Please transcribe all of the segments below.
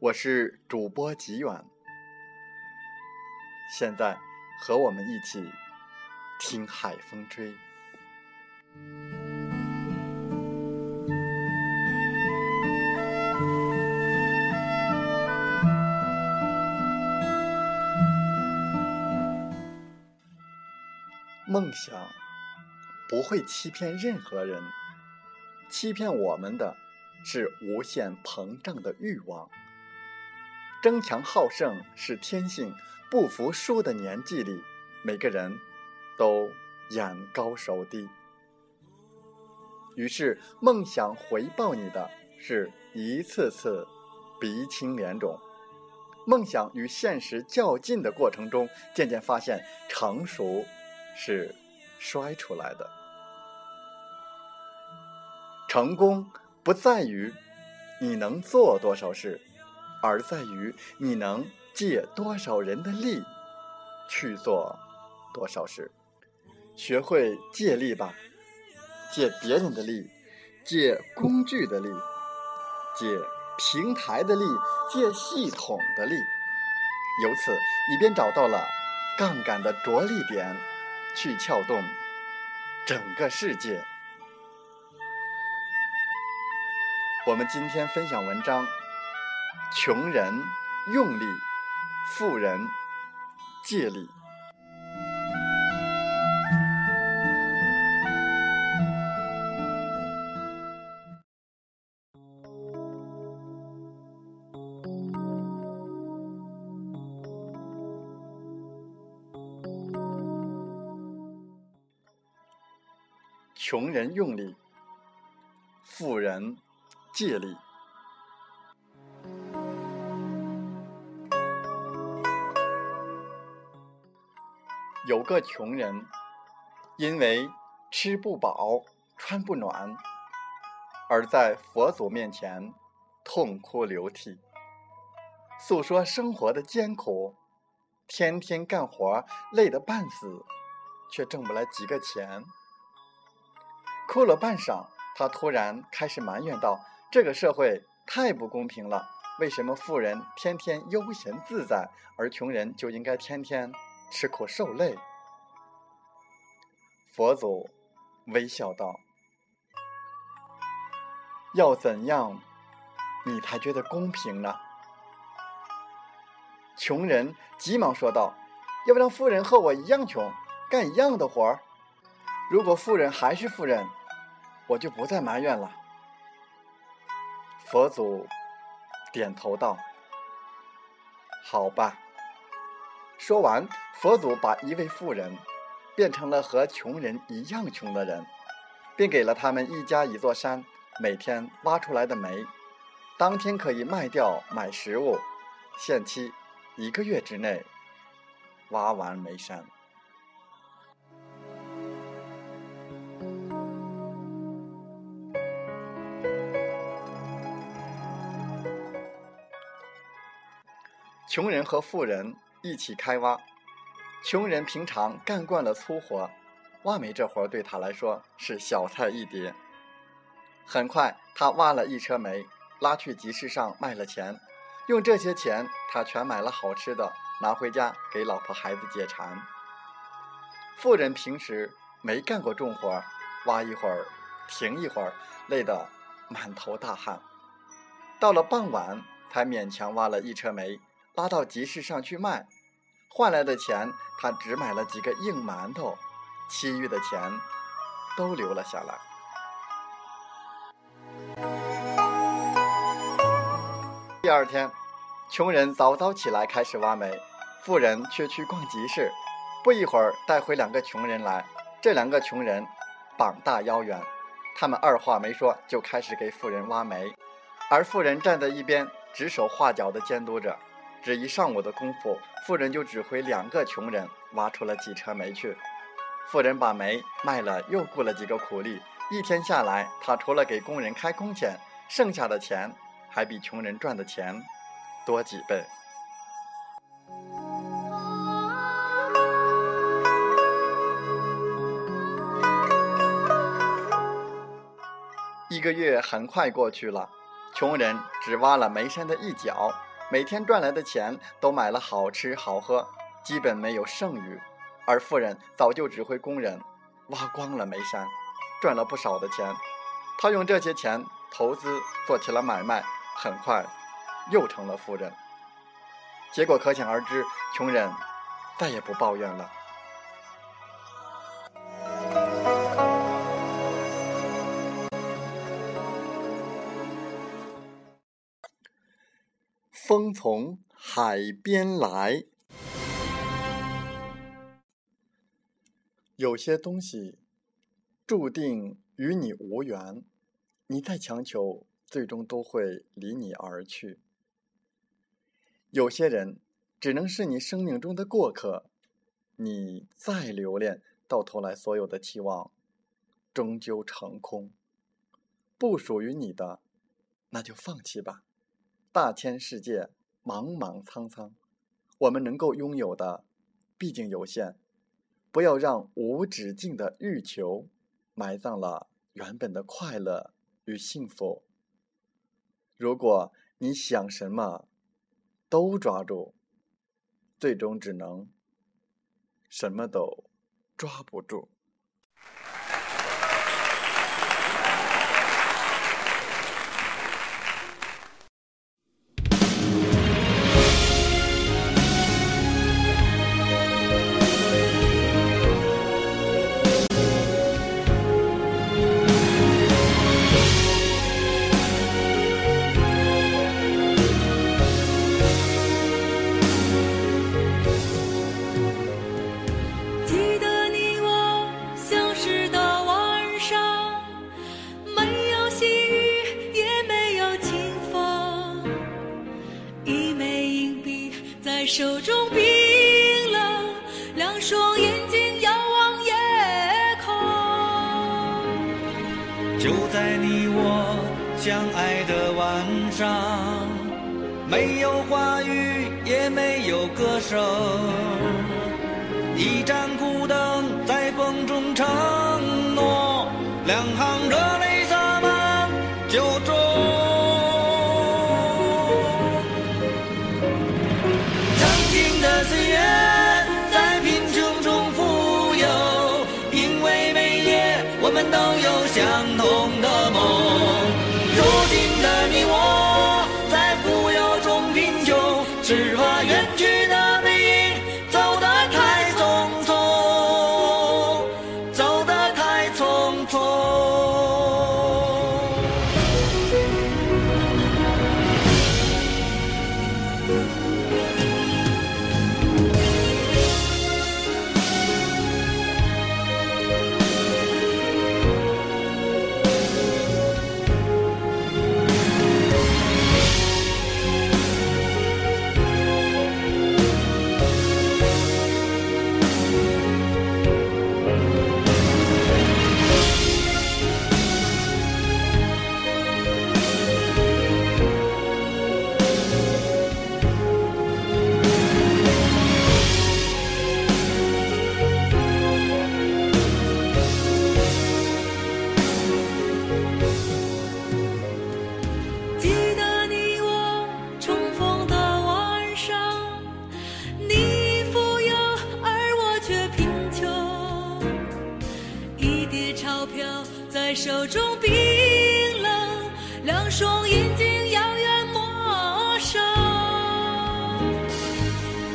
我是主播吉远，现在和我们一起听海风吹。梦想不会欺骗任何人，欺骗我们的是无限膨胀的欲望。争强好胜是天性，不服输的年纪里，每个人都眼高手低。于是，梦想回报你的是一次次鼻青脸肿。梦想与现实较劲的过程中，渐渐发现成熟是摔出来的。成功不在于你能做多少事。而在于你能借多少人的力去做多少事，学会借力吧，借别人的力，借工具的力，借平台的力，借系统的力，由此你便找到了杠杆的着力点，去撬动整个世界。我们今天分享文章。穷人用力，富人借力。穷人用力，富人借力。有个穷人，因为吃不饱、穿不暖，而在佛祖面前痛哭流涕，诉说生活的艰苦，天天干活累得半死，却挣不来几个钱。哭了半晌，他突然开始埋怨道：“这个社会太不公平了，为什么富人天天悠闲自在，而穷人就应该天天？”吃苦受累，佛祖微笑道：“要怎样，你才觉得公平呢？”穷人急忙说道：“要不让富人和我一样穷，干一样的活儿。如果富人还是富人，我就不再埋怨了。”佛祖点头道：“好吧。”说完，佛祖把一位富人变成了和穷人一样穷的人，并给了他们一家一座山，每天挖出来的煤，当天可以卖掉买食物，限期一个月之内挖完煤山。穷人和富人。一起开挖，穷人平常干惯了粗活，挖煤这活对他来说是小菜一碟。很快，他挖了一车煤，拉去集市上卖了钱，用这些钱，他全买了好吃的，拿回家给老婆孩子解馋。富人平时没干过重活，挖一会儿，停一会儿，累得满头大汗，到了傍晚才勉强挖了一车煤。拉到集市上去卖，换来的钱他只买了几个硬馒头，其余的钱都留了下来。第二天，穷人早早起来开始挖煤，富人却去逛集市。不一会儿，带回两个穷人来。这两个穷人膀大腰圆。他们二话没说，就开始给富人挖煤，而富人站在一边指手画脚地监督着。只一上午的功夫，富人就指挥两个穷人挖出了几车煤去。富人把煤卖了，又雇了几个苦力。一天下来，他除了给工人开工钱，剩下的钱还比穷人赚的钱多几倍。一个月很快过去了，穷人只挖了煤山的一角，每天赚来的钱都买了好吃好喝，基本没有剩余。而富人早就指挥工人挖光了煤山，赚了不少的钱。他用这些钱投资做起了买卖，很快又成了富人。结果可想而知，穷人再也不抱怨了。从海边来，有些东西注定与你无缘，你再强求，最终都会离你而去。有些人只能是你生命中的过客，你再留恋，到头来所有的期望终究成空。不属于你的，那就放弃吧。大千世界，茫茫苍苍，我们能够拥有的毕竟有限，不要让无止境的欲求埋葬了原本的快乐与幸福。如果你想什么都抓住，最终只能什么都抓不住。双眼睛遥望夜空。就在你我相爱的晚上，没有话语，也没有歌声，一张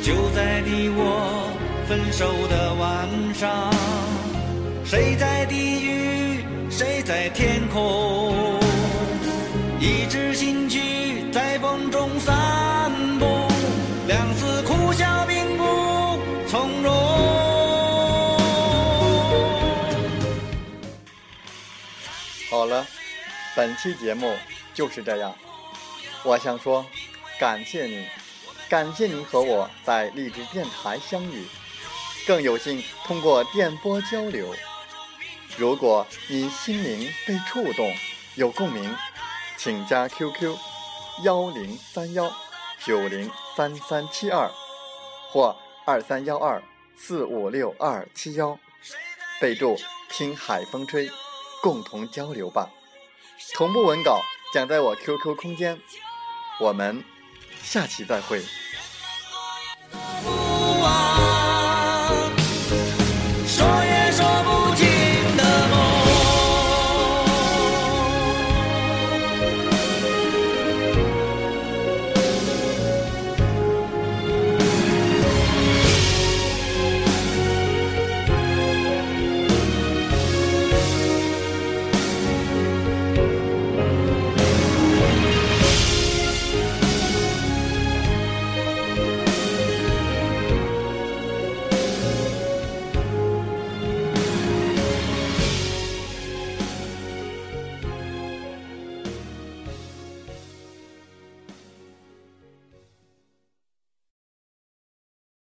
就在你我分手的晚上，谁在地狱，谁在天空？一支新曲在风中散步，两次苦笑并不从容。好了，本期节目就是这样。我想说，感谢你，感谢您和我在励志电台相遇，更有幸通过电波交流。如果你心灵被触动，有共鸣，请加 QQ：幺零三幺九零三三七二或二三幺二四五六二七幺，备注“听海风吹”。共同交流吧，同步文稿将在我 QQ 空间，我们下期再会。